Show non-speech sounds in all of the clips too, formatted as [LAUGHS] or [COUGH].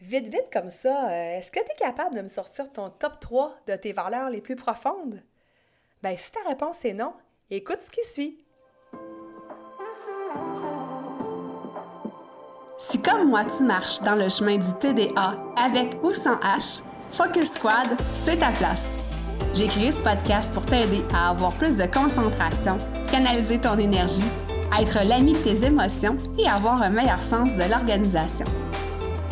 Vite, vite comme ça, euh, est-ce que tu es capable de me sortir ton top 3 de tes valeurs les plus profondes? Ben, si ta réponse est non, écoute ce qui suit. Si comme moi tu marches dans le chemin du TDA avec ou sans H, Focus Squad, c'est ta place. J'ai créé ce podcast pour t'aider à avoir plus de concentration, canaliser ton énergie, être l'ami de tes émotions et avoir un meilleur sens de l'organisation.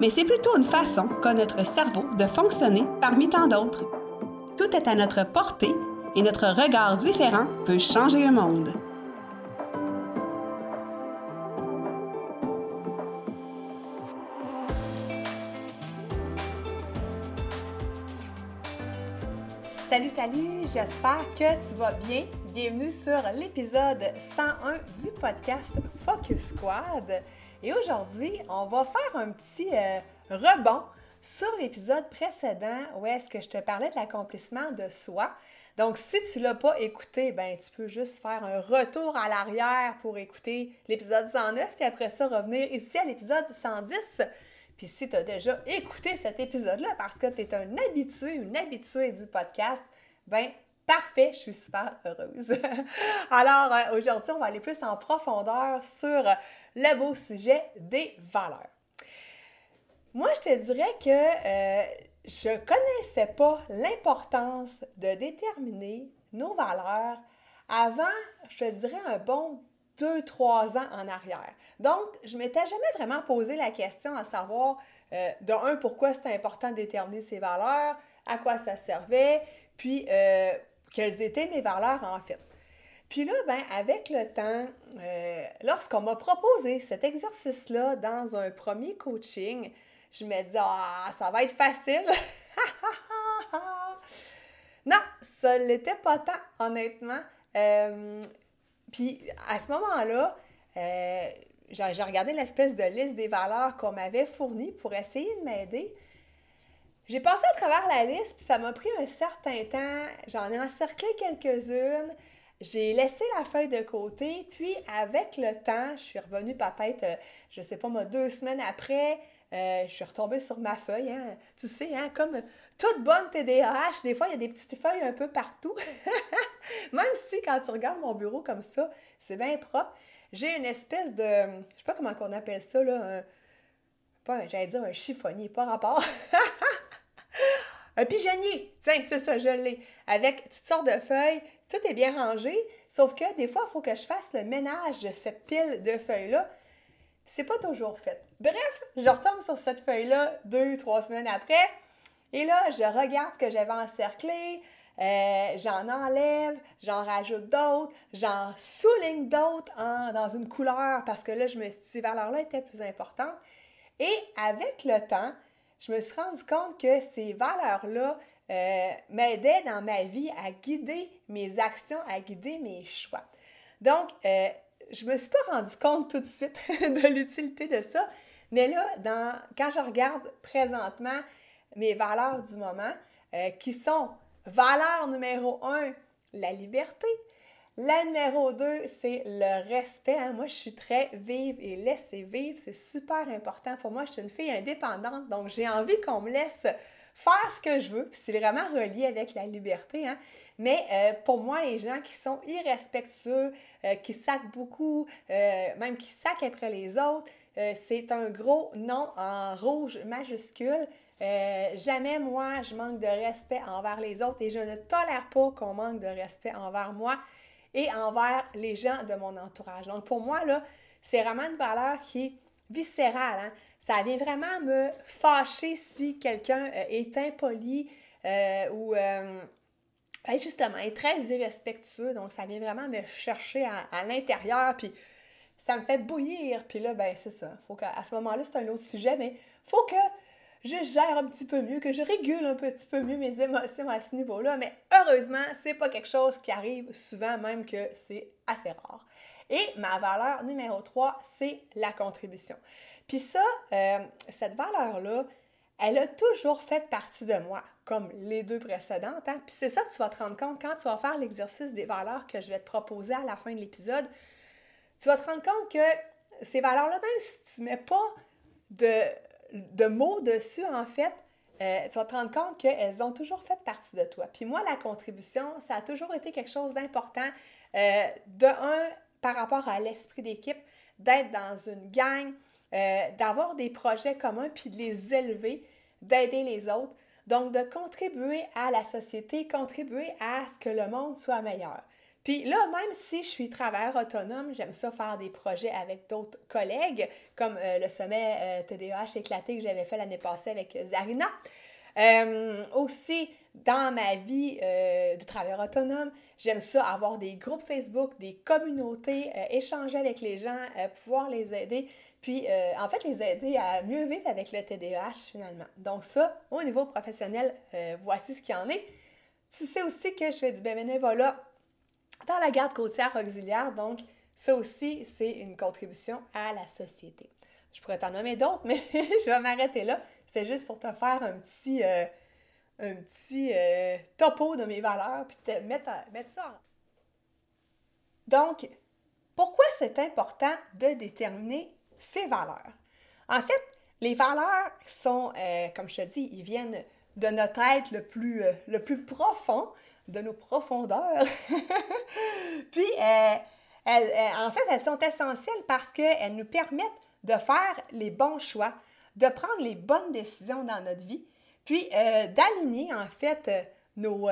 mais c'est plutôt une façon qu'a notre cerveau de fonctionner parmi tant d'autres. Tout est à notre portée et notre regard différent peut changer le monde. Salut, salut, j'espère que tu vas bien. Bienvenue sur l'épisode 101 du podcast Focus Squad. Et aujourd'hui, on va faire un petit euh, rebond sur l'épisode précédent où est-ce que je te parlais de l'accomplissement de soi. Donc, si tu ne l'as pas écouté, ben, tu peux juste faire un retour à l'arrière pour écouter l'épisode 109 et après ça, revenir ici à l'épisode 110. Puis si tu as déjà écouté cet épisode-là parce que tu es un habitué, une habituée du podcast, ben Parfait, je suis super heureuse. [LAUGHS] Alors, euh, aujourd'hui, on va aller plus en profondeur sur le beau sujet des valeurs. Moi, je te dirais que euh, je ne connaissais pas l'importance de déterminer nos valeurs avant, je te dirais, un bon deux, trois ans en arrière. Donc, je m'étais jamais vraiment posé la question à savoir, euh, de un, pourquoi c'était important de déterminer ces valeurs, à quoi ça servait, puis euh, quelles étaient mes valeurs en fait. Puis là, ben, avec le temps, euh, lorsqu'on m'a proposé cet exercice-là dans un premier coaching, je me dis, ah, ça va être facile. [LAUGHS] non, ça ne l'était pas tant, honnêtement. Euh, puis à ce moment-là, euh, j'ai regardé l'espèce de liste des valeurs qu'on m'avait fournie pour essayer de m'aider. J'ai passé à travers la liste, puis ça m'a pris un certain temps. J'en ai encerclé quelques-unes. J'ai laissé la feuille de côté, puis avec le temps, je suis revenue peut-être, euh, je sais pas moi, deux semaines après, euh, je suis retombée sur ma feuille. Hein. Tu sais, hein, comme toute bonne TDAH, des fois, il y a des petites feuilles un peu partout. [LAUGHS] Même si, quand tu regardes mon bureau comme ça, c'est bien propre, j'ai une espèce de, je sais pas comment on appelle ça, là, un, pas, j'allais dire un chiffonnier, pas rapport. [LAUGHS] un pigeonnier, tiens, c'est ça, je l'ai. Avec toutes sortes de feuilles, tout est bien rangé, sauf que des fois, il faut que je fasse le ménage de cette pile de feuilles-là. C'est pas toujours fait. Bref, je retombe sur cette feuille-là deux, trois semaines après. Et là, je regarde ce que j'avais encerclé, euh, j'en enlève, j'en rajoute d'autres, j'en souligne d'autres dans une couleur parce que là, je me suis dit, ces valeurs-là étaient plus importantes. Et avec le temps, je me suis rendu compte que ces valeurs-là euh, m'aidaient dans ma vie à guider mes actions, à guider mes choix. Donc, euh, je ne me suis pas rendu compte tout de suite [LAUGHS] de l'utilité de ça, mais là, dans, quand je regarde présentement mes valeurs du moment, euh, qui sont valeur numéro un, la liberté, la numéro 2, c'est le respect. Hein. Moi, je suis très vive et laisser vivre. C'est super important pour moi. Je suis une fille indépendante, donc j'ai envie qu'on me laisse faire ce que je veux. C'est vraiment relié avec la liberté. Hein. Mais euh, pour moi, les gens qui sont irrespectueux, euh, qui sacent beaucoup, euh, même qui sacent après les autres, c'est un gros non en rouge majuscule. jamais moi, je manque de respect envers les autres et je ne tolère pas qu'on manque de respect envers moi et envers les gens de mon entourage. Donc pour moi, là, c'est vraiment une valeur qui est viscérale. Hein. Ça vient vraiment me fâcher si quelqu'un euh, est impoli euh, ou euh, justement est très irrespectueux. Donc ça vient vraiment me chercher à, l'intérieur. Puis ça me fait bouillir. Puis là, ben c'est ça. Faut qu'à ce moment-là, c'est un autre sujet, mais faut que je gère un petit peu mieux, que je régule un petit peu mieux mes émotions à ce niveau-là. Mais heureusement, c'est pas quelque chose qui arrive souvent, même que c'est assez rare. Et ma valeur numéro 3, c'est la contribution. Puis ça, euh, cette valeur-là, elle a toujours fait partie de moi, comme les deux précédentes. Hein? Puis c'est ça que tu vas te rendre compte quand tu vas faire l'exercice des valeurs que je vais te proposer à la fin de l'épisode. Tu vas te rendre compte que ces valeurs-là, même si tu ne mets pas de, de mots dessus, en fait, euh, tu vas te rendre compte qu'elles ont toujours fait partie de toi. Puis moi, la contribution, ça a toujours été quelque chose d'important. Euh, de un, par rapport à l'esprit d'équipe, d'être dans une gang, euh, d'avoir des projets communs, puis de les élever, d'aider les autres. Donc, de contribuer à la société, contribuer à ce que le monde soit meilleur. Puis là, même si je suis travailleur autonome, j'aime ça faire des projets avec d'autres collègues, comme euh, le sommet euh, TDAH éclaté que j'avais fait l'année passée avec Zarina. aussi, dans ma vie de travailleur autonome, j'aime ça avoir des groupes Facebook, des communautés, échanger avec les gens, pouvoir les aider. Puis, euh, en fait, les aider à mieux vivre avec le TDAH finalement. Donc, ça, au niveau professionnel, euh, voici ce qu'il y en est. Tu sais aussi que je fais du bénévolat dans la garde côtière auxiliaire. Donc, ça aussi, c'est une contribution à la société. Je pourrais t'en nommer d'autres, [LAUGHS] mais je vais m'arrêter là. C'était juste pour te faire un petit, euh, un petit topo de mes valeurs, puis te mettre, mettre ça en... Donc, pourquoi c'est important de déterminer ses valeurs? En fait, les valeurs sont, euh, comme je te dis, ils viennent de notre être le plus, euh, le plus profond, de nos profondeurs. [LAUGHS] Puis, euh, elles, en fait, elles sont essentielles parce qu'elles nous permettent de faire les bons choix, de prendre les bonnes décisions dans notre vie, puis d'aligner, en fait, nos,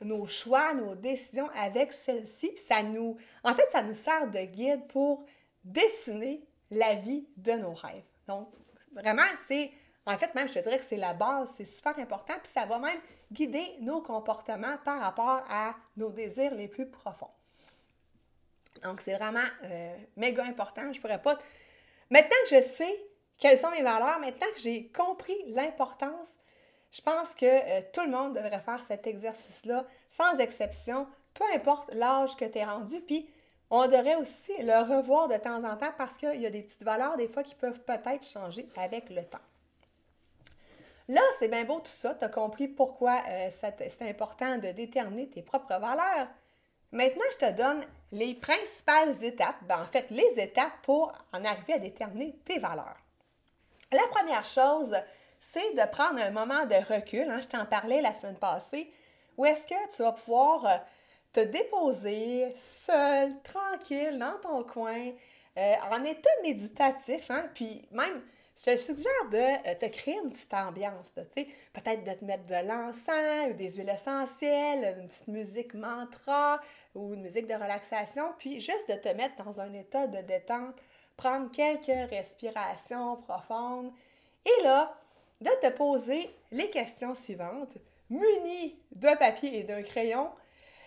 nos choix, nos décisions avec celles-ci. Ça nous, en fait, ça nous sert de guide pour dessiner la vie de nos rêves. Donc, vraiment, c'est, en fait, même, je te dirais que c'est la base, c'est super important, puis ça va même guider nos comportements par rapport à nos désirs les plus profonds. Donc, c'est vraiment euh, méga important. Je pourrais pas. Maintenant que je sais quelles sont mes valeurs, maintenant que j'ai compris l'importance, je pense que euh, tout le monde devrait faire cet exercice-là, sans exception, peu importe l'âge que tu es rendu. Puis, on devrait aussi le revoir de temps en temps parce qu'il y a des petites valeurs des fois qui peuvent peut-être changer avec le temps. Là, c'est bien beau tout ça, tu as compris pourquoi euh, c'est important de déterminer tes propres valeurs. Maintenant, je te donne les principales étapes, ben, en fait, les étapes pour en arriver à déterminer tes valeurs. La première chose, c'est de prendre un moment de recul. Hein, je t'en parlais la semaine passée, où est-ce que tu vas pouvoir euh, te déposer seul, tranquille, dans ton coin, euh, en état méditatif, hein, puis même, je te suggère de euh, te créer une petite ambiance, peut-être de te mettre de l'encens, ou des huiles essentielles, une petite musique mantra ou une musique de relaxation, puis juste de te mettre dans un état de détente, prendre quelques respirations profondes, et là, de te poser les questions suivantes, munies d'un papier et d'un crayon,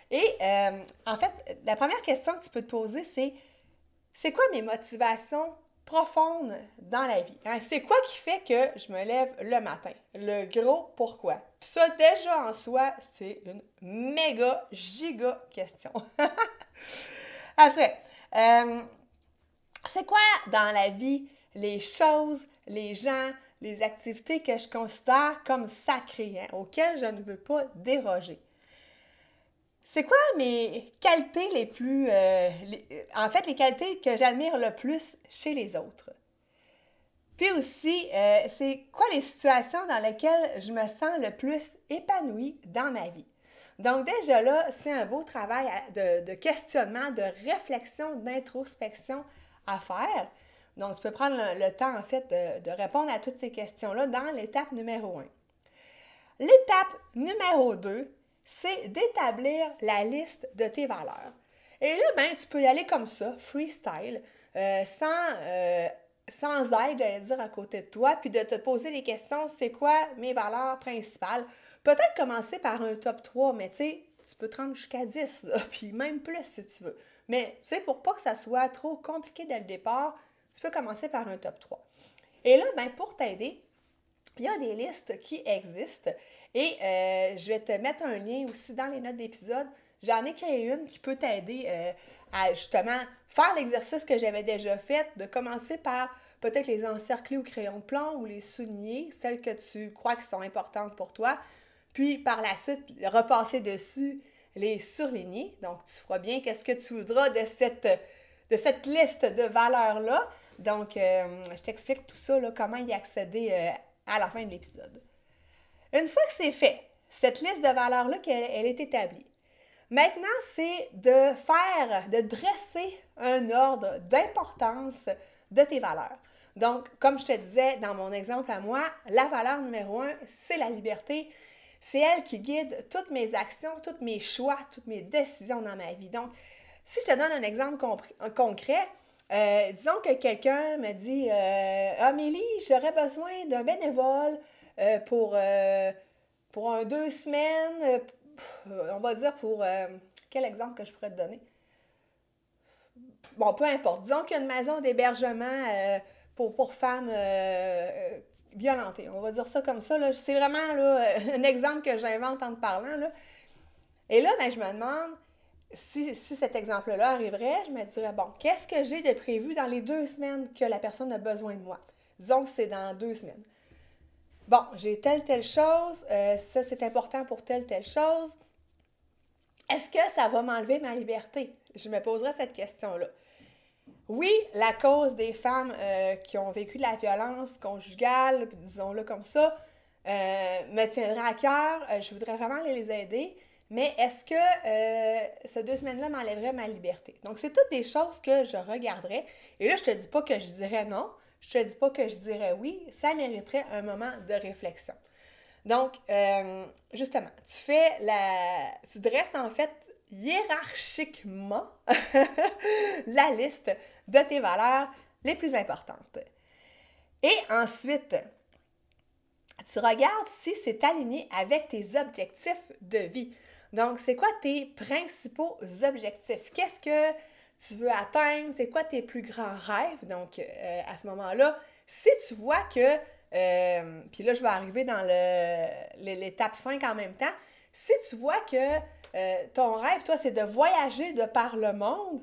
et euh, en fait, la première question que tu peux te poser, c'est c'est quoi mes motivations profondes dans la vie? Hein? C'est quoi qui fait que je me lève le matin? Le gros pourquoi? Puis ça, déjà en soi, c'est une méga, giga question. [LAUGHS] Après, euh, c'est quoi dans la vie les choses, les gens, les activités que je considère comme sacrées, hein, auxquelles je ne veux pas déroger? C'est quoi mes qualités les plus... Euh, en fait, les qualités que j'admire le plus chez les autres? Puis aussi, euh, c'est quoi les situations dans lesquelles je me sens le plus épanouie dans ma vie? Donc déjà là, c'est un beau travail de, questionnement, de réflexion, d'introspection à faire. Donc, tu peux prendre le, temps, en fait, de, répondre à toutes ces questions-là dans l'étape numéro 1. L'étape numéro 2, c'est d'établir la liste de tes valeurs. Et là, ben, tu peux y aller comme ça, freestyle, euh, sans, euh, sans aide, j'allais dire, à côté de toi, puis de te poser les questions, c'est quoi mes valeurs principales? Peut-être commencer par un top 3, mais tu sais, tu peux te rendre jusqu'à 10, [LAUGHS] puis même plus si tu veux. Mais tu sais, pour pas que ça soit trop compliqué dès le départ, tu peux commencer par un top 3. Et là, ben, pour t'aider, il y a des listes qui existent et euh, je vais te mettre un lien aussi dans les notes d'épisode. J'en ai créé une qui peut t'aider euh, à justement faire l'exercice que j'avais déjà fait, de commencer par peut-être les encercler au crayon de plomb ou les souligner, celles que tu crois qui sont importantes pour toi, puis par la suite repasser dessus les surligner. Donc tu feras bien qu'est-ce que tu voudras de cette, de cette liste de valeurs-là. Donc euh, je t'explique tout ça, là, comment y accéder à la fin de l'épisode. Une fois que c'est fait, cette liste de valeurs-là, elle, est établie. Maintenant, c'est de faire, de dresser un ordre d'importance de tes valeurs. Donc, comme je te disais dans mon exemple à moi, la valeur numéro un, c'est la liberté. C'est elle qui guide toutes mes actions, tous mes choix, toutes mes décisions dans ma vie. Donc, si je te donne un exemple concret, euh, disons que quelqu'un me dit euh, Amélie, j'aurais besoin d'un bénévole euh, pour, pour un deux semaines, on va dire pour quel exemple que je pourrais te donner? Bon, peu importe. Disons qu'il y a une maison d'hébergement pour, pour femmes violentées. On va dire ça comme ça. C'est vraiment là, [LAUGHS] un exemple que j'invente en te parlant. Là. Et là, ben, je me demande si, cet exemple-là arriverait, je me dirais, bon, qu'est-ce que j'ai de prévu dans les deux semaines que la personne a besoin de moi? Disons que c'est dans deux semaines. Bon, j'ai telle, telle chose, euh, ça c'est important pour telle, telle chose. Est-ce que ça va m'enlever ma liberté? Je me poserai cette question-là. Oui, la cause des femmes euh, qui ont vécu de la violence conjugale, disons-le comme ça, euh, me tiendrait à cœur. je voudrais vraiment les aider mais est-ce que euh, ces deux semaines-là m'enlèverait ma liberté? Donc, c'est toutes des choses que je regarderais. Et là, je te dis pas que je dirais non, je te dis pas que je dirais oui, ça mériterait un moment de réflexion. Donc, euh, justement, tu fais la. Tu dresses en fait hiérarchiquement [LAUGHS] la liste de tes valeurs les plus importantes. Et ensuite, tu regardes si c'est aligné avec tes objectifs de vie. Donc, c'est quoi tes principaux objectifs? Qu'est-ce que tu veux atteindre? C'est quoi tes plus grands rêves? Donc, euh, à ce moment-là, si tu vois que, euh, puis là, je vais arriver dans l'étape 5 en même temps, si tu vois que euh, ton rêve, toi, c'est de voyager de par le monde,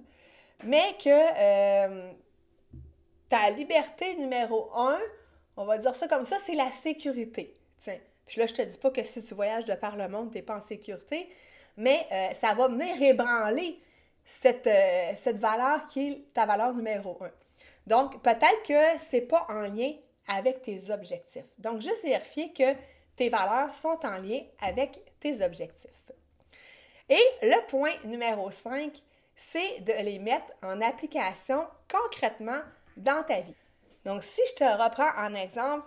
mais que ta liberté numéro un, on va dire ça comme ça, c'est la sécurité. Tiens, puis là, je te dis pas que si tu voyages de par le monde, tu n'es pas en sécurité, mais ça va venir ébranler cette, euh, cette valeur qui est ta valeur numéro un. Donc, peut-être que ce n'est pas en lien avec tes objectifs. Donc, juste vérifier que tes valeurs sont en lien avec tes objectifs. Et le point numéro 5, c'est de les mettre en application concrètement dans ta vie. Donc, si je te reprends en exemple,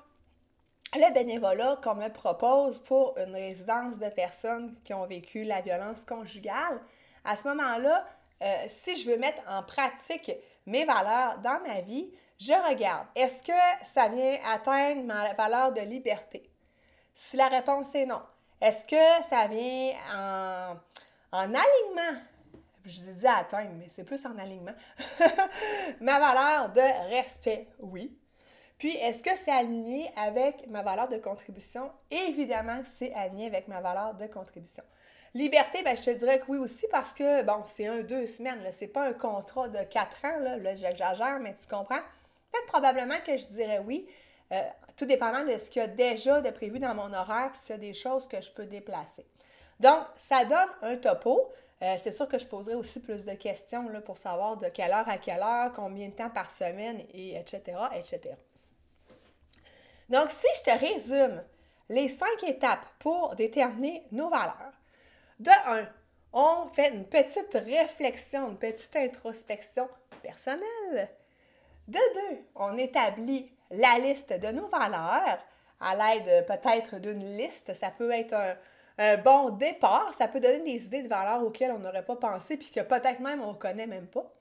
le bénévolat qu'on me propose pour une résidence de personnes qui ont vécu la violence conjugale, à ce moment-là, euh, si je veux mettre en pratique mes valeurs dans ma vie, je regarde, est-ce que ça vient atteindre ma valeur de liberté? Si la réponse est non, est-ce que ça vient en, en alignement? Je dis atteindre, mais c'est plus en alignement. [LAUGHS] ma valeur de respect, oui. Puis, est-ce que c'est aligné avec ma valeur de contribution? Évidemment c'est aligné avec ma valeur de contribution. Liberté, ben, je te dirais que oui aussi parce que, bon, c'est un, deux semaines, c'est pas un contrat de quatre ans, là, là j'exagère, mais tu comprends? Fait probablement que je dirais oui, euh, tout dépendant de ce qu'il y a déjà de prévu dans mon horaire, puis s'il y a des choses que je peux déplacer. Donc, ça donne un topo. Euh, c'est sûr que je poserai aussi plus de questions là, pour savoir de quelle heure à quelle heure, combien de temps par semaine, et etc., etc. Donc, si je te résume les cinq étapes pour déterminer nos valeurs, de un, on fait une petite réflexion, une petite introspection personnelle. De deux, on établit la liste de nos valeurs à l'aide peut-être d'une liste. Ça peut être un, bon départ. Ça peut donner des idées de valeurs auxquelles on n'aurait pas pensé puis que peut-être même on ne connaît même pas.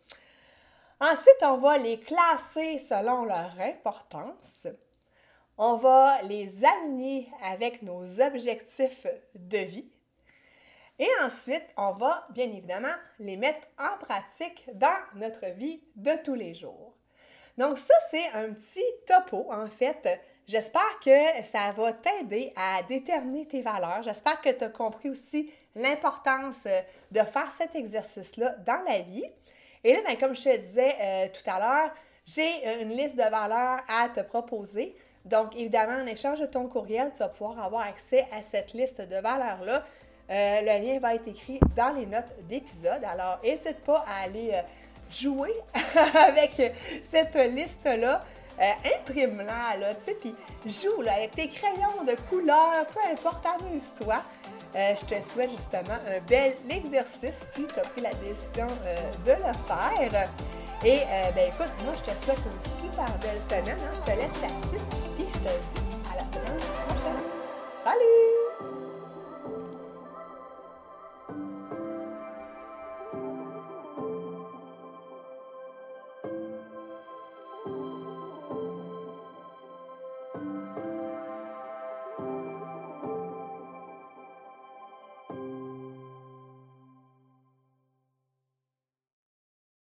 Ensuite, on va les classer selon leur importance. On va les aligner avec nos objectifs de vie. Et ensuite, on va bien évidemment les mettre en pratique dans notre vie de tous les jours. Donc ça, c'est un petit topo, en fait. J'espère que ça va t'aider à déterminer tes valeurs. J'espère que tu as compris aussi l'importance euh, de faire cet exercice-là dans la vie. Et là, ben, comme je te disais euh, tout à l'heure, j'ai euh, une liste de valeurs à te proposer. Donc, évidemment, en échange de ton courriel, tu vas pouvoir avoir accès à cette liste de valeurs-là. Le lien va être écrit dans les notes d'épisode. Alors, n'hésite pas à aller jouer [LAUGHS] avec cette liste-là. imprime-la, là, tu sais, puis joue là, avec tes crayons de couleur, peu importe, amuse-toi. Euh, je te souhaite justement un bel exercice si tu as pris la décision euh, de le faire. Et euh, ben écoute, moi je te souhaite une super belle semaine. Hein. Je te laisse là-dessus. Puis je te dis à la semaine prochaine.